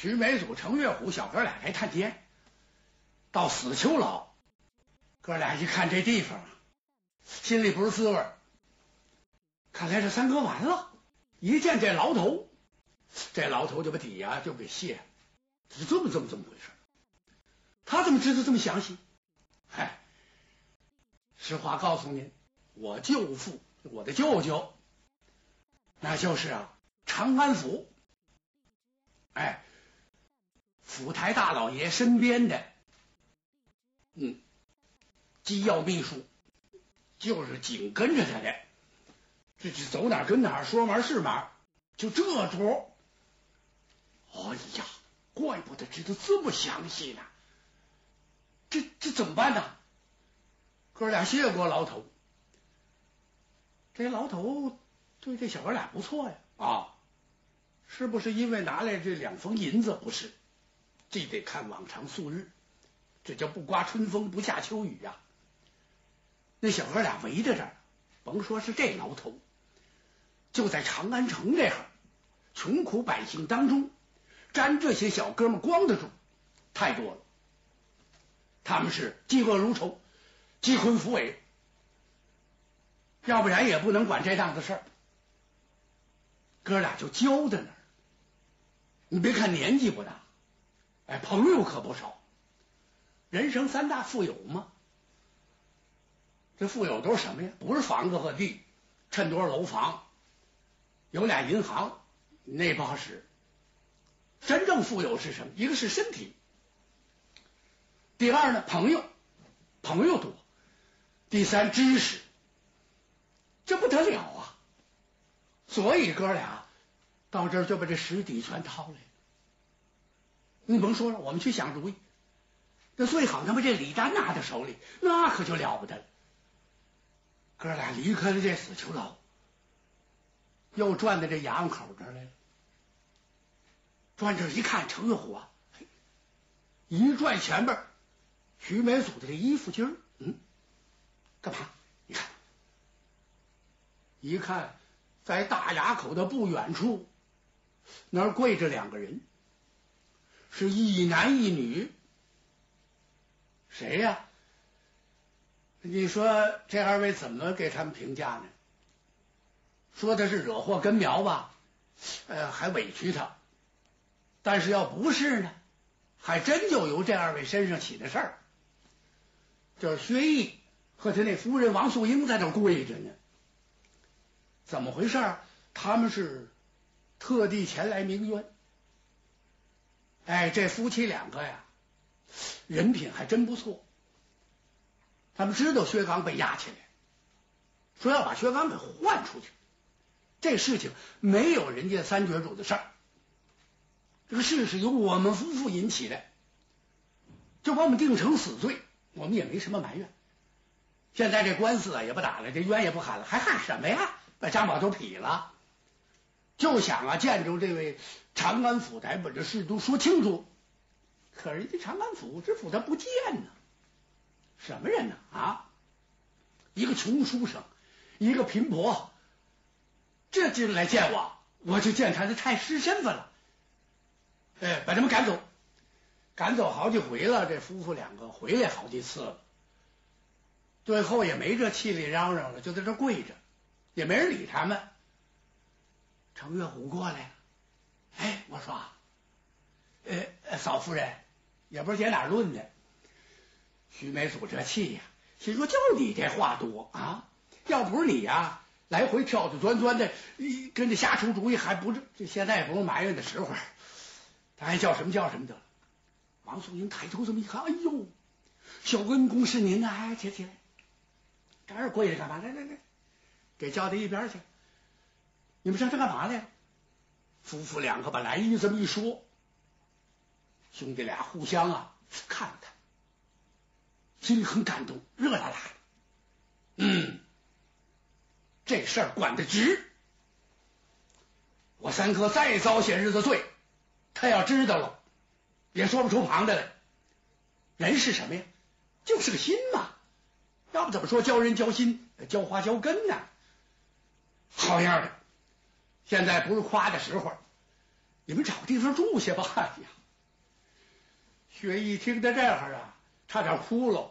徐梅祖、程月虎小哥俩来探监，到死囚牢，哥俩一看这地方，心里不是滋味看来这三哥完了。一见这牢头，这牢头就把底呀就给卸，是这么这么这么回事。他怎么知道这么详细？嗨，实话告诉您，我舅父，我的舅舅，那就是啊长安府，哎，府台大老爷身边的，嗯，机要秘书，就是紧跟着他的，这这走哪跟哪，说嘛是嘛，就这主。哎呀，怪不得知道这么详细呢。这这怎么办呢？哥俩谢过牢头，这牢头对这小哥俩不错呀啊！是不是因为拿来这两封银子？不是，这得看往常素日，这叫不刮春风不下秋雨呀。那小哥俩围在这儿，甭说是这牢头，就在长安城这儿，穷苦百姓当中，沾这些小哥们光的主太多了。他们是嫉恶如仇，鸡昏虎尾，要不然也不能管这档子事儿。哥俩就交在那儿。你别看年纪不大，哎，朋友可不少。人生三大富有嘛，这富有都是什么呀？不是房子和地，趁多少楼房，有俩银行，那不好使。真正富有是什么？一个是身体。第二呢，朋友，朋友多；第三，知识，这不得了啊！所以哥俩到这儿就把这实底全掏了。你甭说了，我们去想主意，那最好他妈这李丹拿在手里，那可就了不得了。哥俩离开了这死囚牢，又转到这衙门口这儿来了。转这一看，程月虎啊，一转前边。徐梅祖的这衣服襟儿，嗯，干嘛？你看，一看，在大衙口的不远处，那儿跪着两个人，是一男一女。谁呀？你说这二位怎么给他们评价呢？说的是惹祸根苗吧？呃，还委屈他。但是要不是呢，还真就由这二位身上起的事儿。叫薛毅和他那夫人王素英在那跪着呢，怎么回事？他们是特地前来鸣冤。哎，这夫妻两个呀，人品还真不错。他们知道薛刚被押起来，说要把薛刚给换出去。这事情没有人家三绝主的事儿，这个事是由我们夫妇引起的，就把我们定成死罪。我们也没什么埋怨，现在这官司啊也不打了，这冤也不喊了，还喊什么呀？把张宝都劈了，就想啊见着这位长安府台，把这事都说清楚。可人家长安府知府他不见呢，什么人呢？啊，一个穷书生，一个贫婆，这进来见我，我就见他的太师身份了，哎，把他们赶走。赶走好几回了，这夫妇两个回来好几次了，最后也没这气力嚷嚷了，就在这跪着，也没人理他们。程月虎过来，哎，我说，呃，嫂夫人，也不知捡哪论的。徐梅祖这气呀，心说就你这话多啊，要不是你呀，来回挑挑钻钻的，跟着瞎出主意，还不是现在也不是埋怨的时候，他还叫什么叫什么得了。王素英抬头这么一看，哎呦，小恩公是您啊！哎，起来起来，这儿跪着干嘛？来来来，给叫到一边去。你们上这干嘛来？夫妇两个把来意这么一说，兄弟俩互相啊看了看，心里很感动，热辣辣的。嗯，这事儿管得直。我三哥再遭些日子罪，他要知道了。也说不出旁的来。人是什么呀？就是个心嘛。要不怎么说教人教心，教花教根呢？好样的！现在不是夸的时候，你们找地方住去吧。哎呀，薛毅听到这儿啊，差点哭了。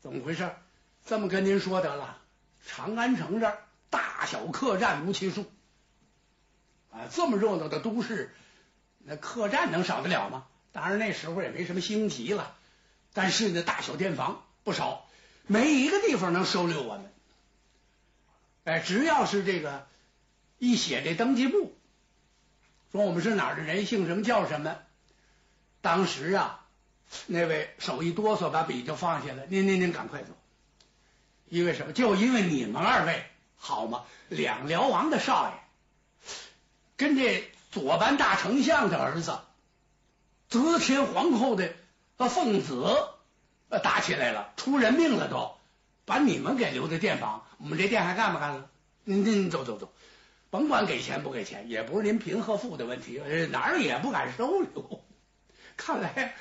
怎么回事？这么跟您说得了，长安城这儿大小客栈无其数，啊，这么热闹的都市，那客栈能少得了吗？当然那时候也没什么星级了，但是呢，大小店房不少，没一个地方能收留我们。哎，只要是这个一写这登记簿，说我们是哪儿的人，姓什么叫什么，当时啊，那位手一哆嗦，把笔就放下了。您您您赶快走，因为什么？就因为你们二位好吗？两辽王的少爷跟这左班大丞相的儿子，则天皇后的奉子打起来了，出人命了都。把你们给留在店房，我们这店还干不干了？您您走走走，甭管给钱不给钱，也不是您贫和富的问题，哪儿也不敢收留。看来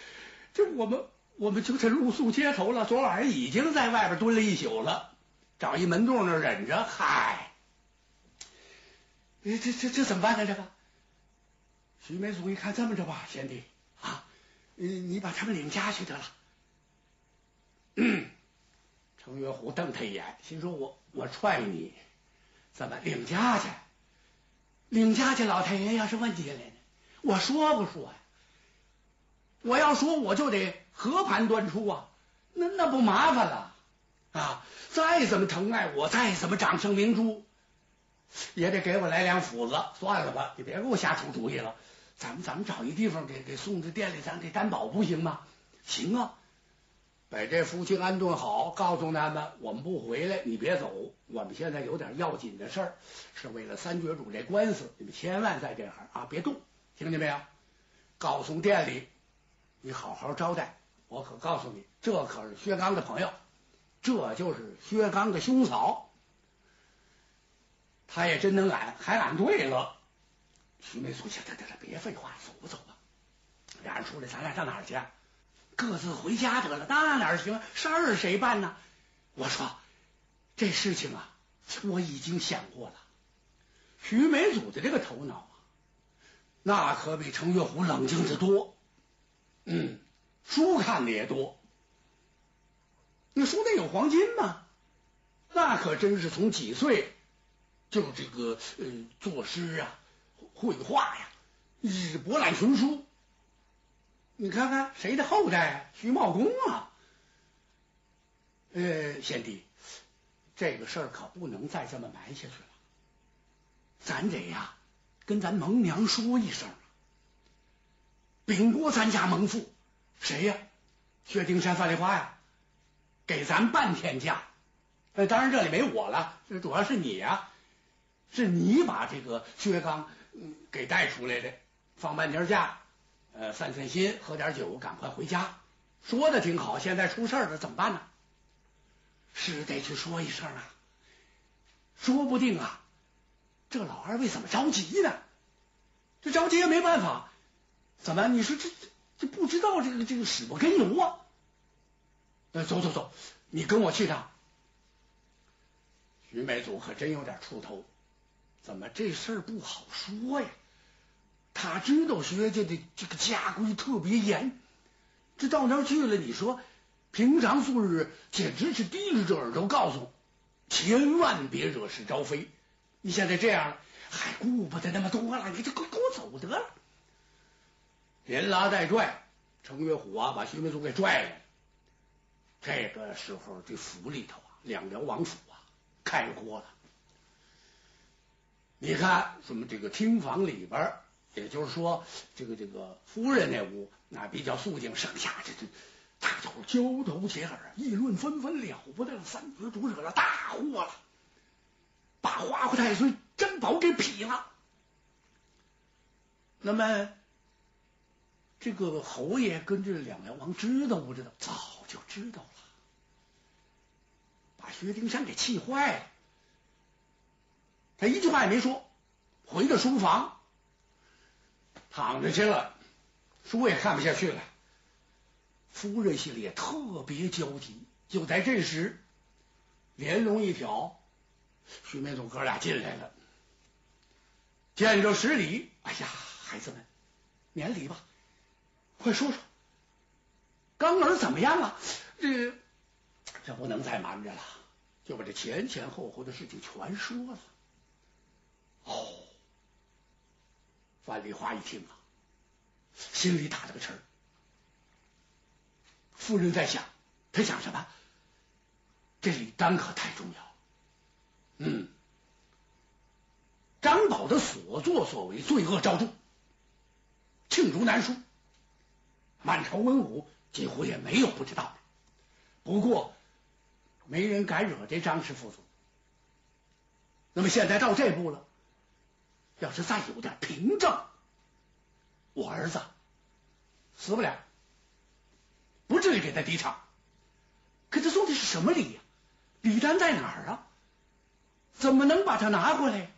这我们我们就这露宿街头了。昨晚上已经在外边蹲了一宿了，找一门洞那忍着。嗨，这这这怎么办呢？这个徐梅祖一看，这么着吧，贤弟啊，你你把他们领家去得了。程月虎瞪他一眼，心说：“我我踹你，怎么领家去？领家去，老太爷要是问起来呢？我说不说呀？我要说，我就得和盘端出啊！那那不麻烦了啊！再怎么疼爱我，再怎么掌声明珠，也得给我来两斧子。算了吧，你别给我瞎出主意了。咱们咱们找一地方给给送到店里，咱给担保不行吗？行啊。”把这夫妻安顿好，告诉他们我们不回来，你别走。我们现在有点要紧的事儿，是为了三绝主这官司，你们千万在这儿啊，别动，听见没有？告诉店里，你好好招待。我可告诉你，这可是薛刚的朋友，这就是薛刚的兄嫂。他也真能揽，还揽对了。徐梅苏，行，行行，别废话，走吧走吧。俩人出来，咱俩上哪儿去？各自回家得了，那哪行？事儿谁办呢？我说这事情啊，我已经想过了。徐梅祖的这个头脑啊，那可比程月虎冷静的多。嗯，书看的也多。你书内有黄金吗？那可真是从几岁就这个嗯作诗啊、绘画呀，日博览群书。你看看谁的后代？徐茂公啊！呃，贤弟，这个事儿可不能再这么埋下去了。咱得呀，跟咱蒙娘说一声，禀过咱家蒙父。谁呀？薛丁山、范丽花呀，给咱半天假。呃，当然这里没我了，这主要是你呀，是你把这个薛刚给带出来的，放半天假。呃，散散心，喝点酒，赶快回家。说的挺好，现在出事了，怎么办呢？是得去说一声啊。说不定啊，这老二为怎么着急呢？这着急也没办法。怎么？你说这这不知道这个这个使不根由啊？呃，走走走，你跟我去一趟。徐美祖可真有点出头，怎么这事儿不好说呀？他知道薛家的这个家规特别严，这到那儿去了，你说平常素日简直是低着这耳朵告诉，千万别惹是招非。你现在这样，还顾不得那么多了，你就给给我走得了。连拉带拽，程月虎啊，把徐文祖给拽了。这个时候，这府里头啊，两辽王府啊，开锅了。你看，什么这个厅房里边。也就是说，这个这个夫人那屋那比较肃静，剩下这这大家伙交头接耳，议论纷纷，了不得。三绝主惹了大祸了，把花花太岁珍宝给劈了。那么，这个侯爷跟这两辽王知道不知道？早就知道了，把薛丁山给气坏了。他一句话也没说，回到书房。躺着去了，书也看不下去了。夫人心里也特别焦急。就在这时，帘笼一挑，徐梅祖哥俩进来了，见着施礼。哎呀，孩子们，免礼吧，快说说，刚儿怎么样了？这这不能再瞒着了，就把这前前后后的事情全说了。哦，范丽华一听啊，心里打了个沉。夫人在想，她想什么？这李丹可太重要。嗯，张宝的所作所为，罪恶昭著，罄竹难书，满朝文武几乎也没有不知道的。不过，没人敢惹这张氏父子。那么现在到这步了，要是再有点凭证，我儿子死不了。不至于给他抵偿，可他送的是什么礼呀？礼单在哪儿啊？怎么能把他拿回来？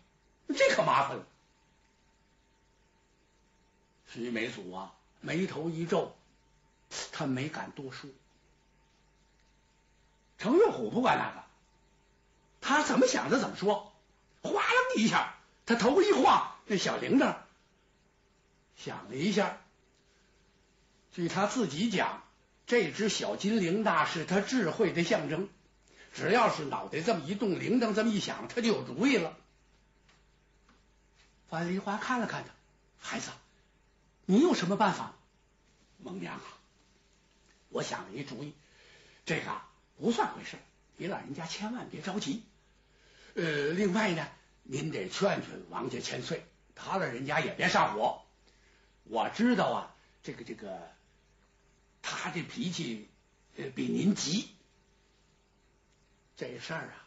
这可麻烦了。徐美祖啊，眉头一皱，他没敢多说。程月虎不管那个，他怎么想的怎么说。哗啦一下，他头一晃，那小铃铛响了一下。据他自己讲。这只小金铃铛是他智慧的象征，只要是脑袋这么一动，铃铛这么一响，他就有主意了。樊梨花看了看他，孩子，你有什么办法？孟娘啊，我想了一主意，这个不算回事，你老人家千万别着急。呃，另外呢，您得劝劝王家千岁，他老人家也别上火。我知道啊，这个这个。他这脾气比您急，这事儿啊，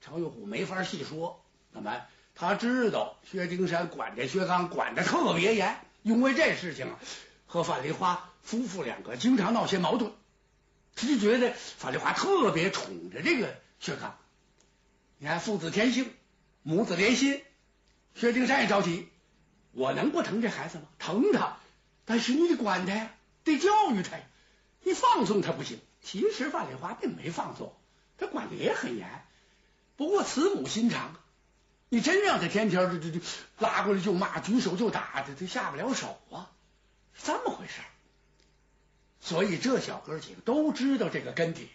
程玉虎没法细说。那么他知道薛丁山管这薛刚管的特别严，因为这事情和范梨花夫妇两个经常闹些矛盾，他就觉得范梨花特别宠着这个薛刚。你看父子天性，母子连心，薛丁山也着急。我能不疼这孩子吗？疼他，但是你得管他呀，得教育他呀。你放纵他不行，其实范丽华并没放纵，他管的也很严。不过慈母心肠，你真让他天天这这这拉过来就骂，举手就打，他他下不了手啊，是这么回事。所以这小哥几个都知道这个根底。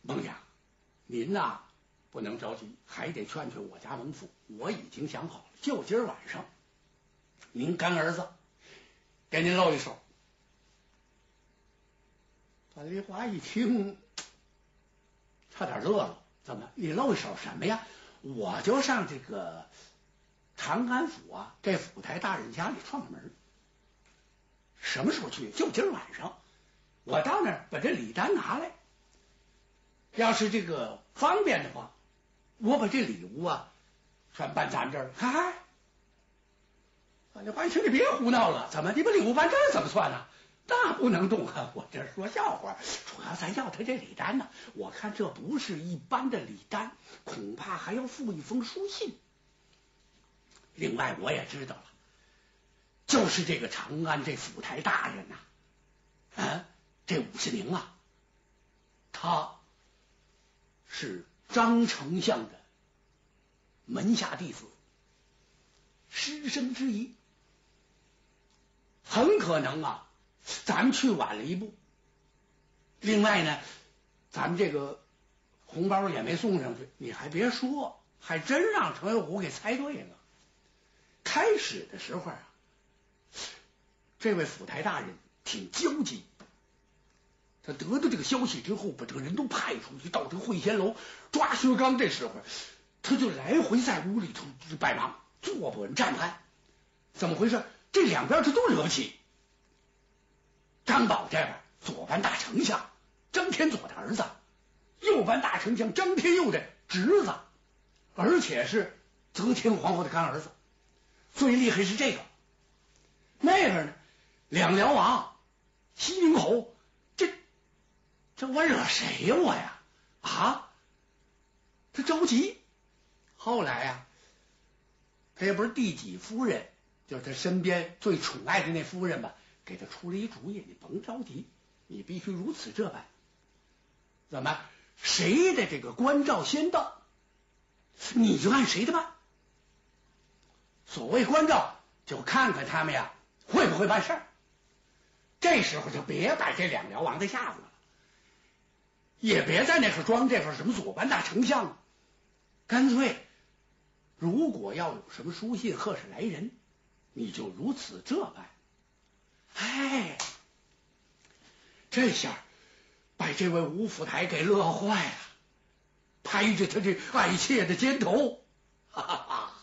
孟娘，您呐不能着急，还得劝劝我家孟父。我已经想好了，就今儿晚上，您干儿子给您露一手。范丽华一听，差点乐了。怎么？你露一手什么呀？我就上这个长安府啊，这府台大人家里串个门。什么时候去？就今儿晚上。我到那儿把这礼单拿来。要是这个方便的话，我把这礼物啊全搬咱这儿。嗨，范丽华一听，你别胡闹了。怎么？你把礼物搬这儿怎么算呢？那不能动啊！我这说笑话，主要咱要他这礼单呢。我看这不是一般的礼单，恐怕还要附一封书信。另外，我也知道了，就是这个长安这府台大人呐，啊，这武信宁啊，他是张丞相的门下弟子，师生之一，很可能啊。咱们去晚了一步。另外呢，咱们这个红包也没送上去，你还别说，还真让程有虎给猜对了。开始的时候啊，这位府台大人挺焦急，他得到这个消息之后，把这个人都派出去到这个会仙楼抓薛刚。这时候，他就来回在屋里头摆忙，坐不稳，站不安。怎么回事？这两边他都惹不起。张宝这边左班大丞相张天佐的儿子，右班大丞相张天佑的侄子，而且是则天皇后的干儿子。最厉害是这个，那边呢，两辽王西宁侯，这我惹谁呀我呀啊？他着急。后来呀，他也不是第几夫人，就是他身边最宠爱的那夫人吧。给他出了一主意，你甭着急，你必须如此这般。怎么？谁的这个关照先到，你就按谁的办。所谓关照，就看看他们呀会不会办事儿。这时候就别摆这两辽王的架子了，也别在那块装这份什么左班大丞相，干脆如果要有什么书信或是来人，你就如此这般。哎，这下把这位吴府台给乐坏了，拍着他这爱妾的肩头，哈哈哈！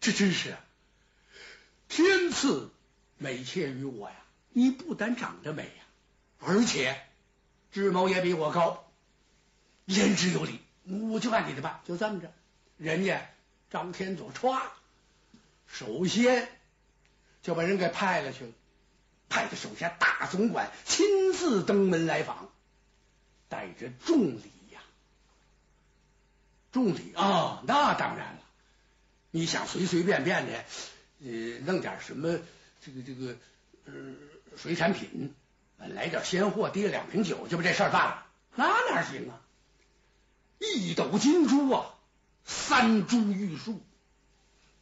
这真是天赐美妾于我呀！你不但长得美呀，而且智谋也比我高，言之有理，我就按你的办。就这么着，人家张天佐歘，首先就把人给派了去了。派他手下大总管亲自登门来访，带着重礼呀，重礼啊！那当然了，你想随随便便的，呃，弄点什么这个这个呃水产品，来点鲜货，提两瓶酒，就把这事儿办了，那哪行啊？一斗金珠啊，三株玉树，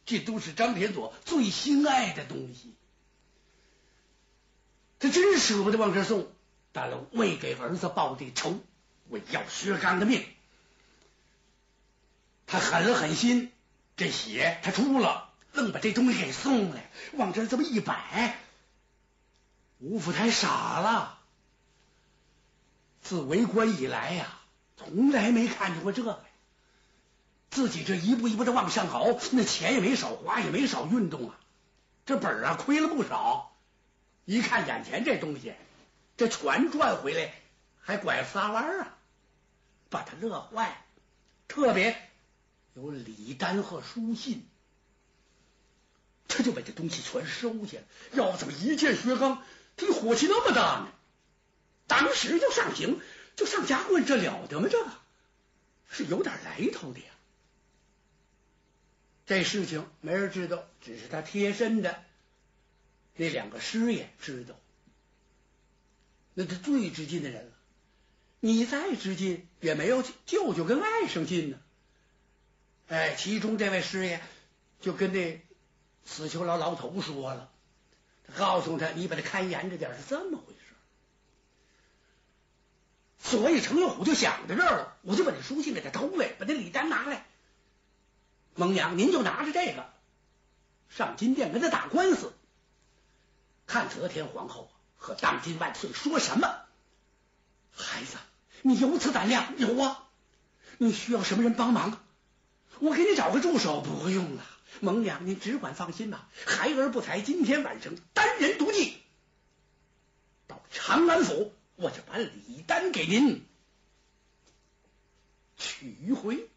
这都是张天佐最心爱的东西。他真舍不得往这送，但了为给儿子报的仇，为要薛刚的命，他狠了狠心，这血他出了，愣把这东西给送来，往这这么一摆，吴福台傻了。自为官以来呀，从来没看见过这个，自己这一步一步的往上熬，那钱也没少花，也没少运动啊，这本啊亏了不少。一看眼前这东西，这全赚回来，还拐仨弯啊，把他乐坏。特别有礼单和书信，他就把这东西全收下了。要怎么一见薛刚这，火气那么大呢？当时就上刑，就上家棍，这了得吗？这个是有点来头的呀。这事情没人知道，只是他贴身的。那两个师爷知道，那是最知近的人了。你再知近，也没有舅舅跟外甥近呢。哎，其中这位师爷就跟那死囚老老头说了，告诉他：“你把他看严着点，是这么回事。”所以程咬虎就想到这儿了，我就把那书信给他偷来，把那礼单拿来。孟娘，您就拿着这个上金殿跟他打官司。看则天皇后和当今万岁说什么？孩子，你有此胆量？有啊！你需要什么人帮忙？我给你找个助手。不用了，蒙娘，您只管放心吧。孩儿不才，今天晚上单人独骑到长安府，我就把李丹给您取回。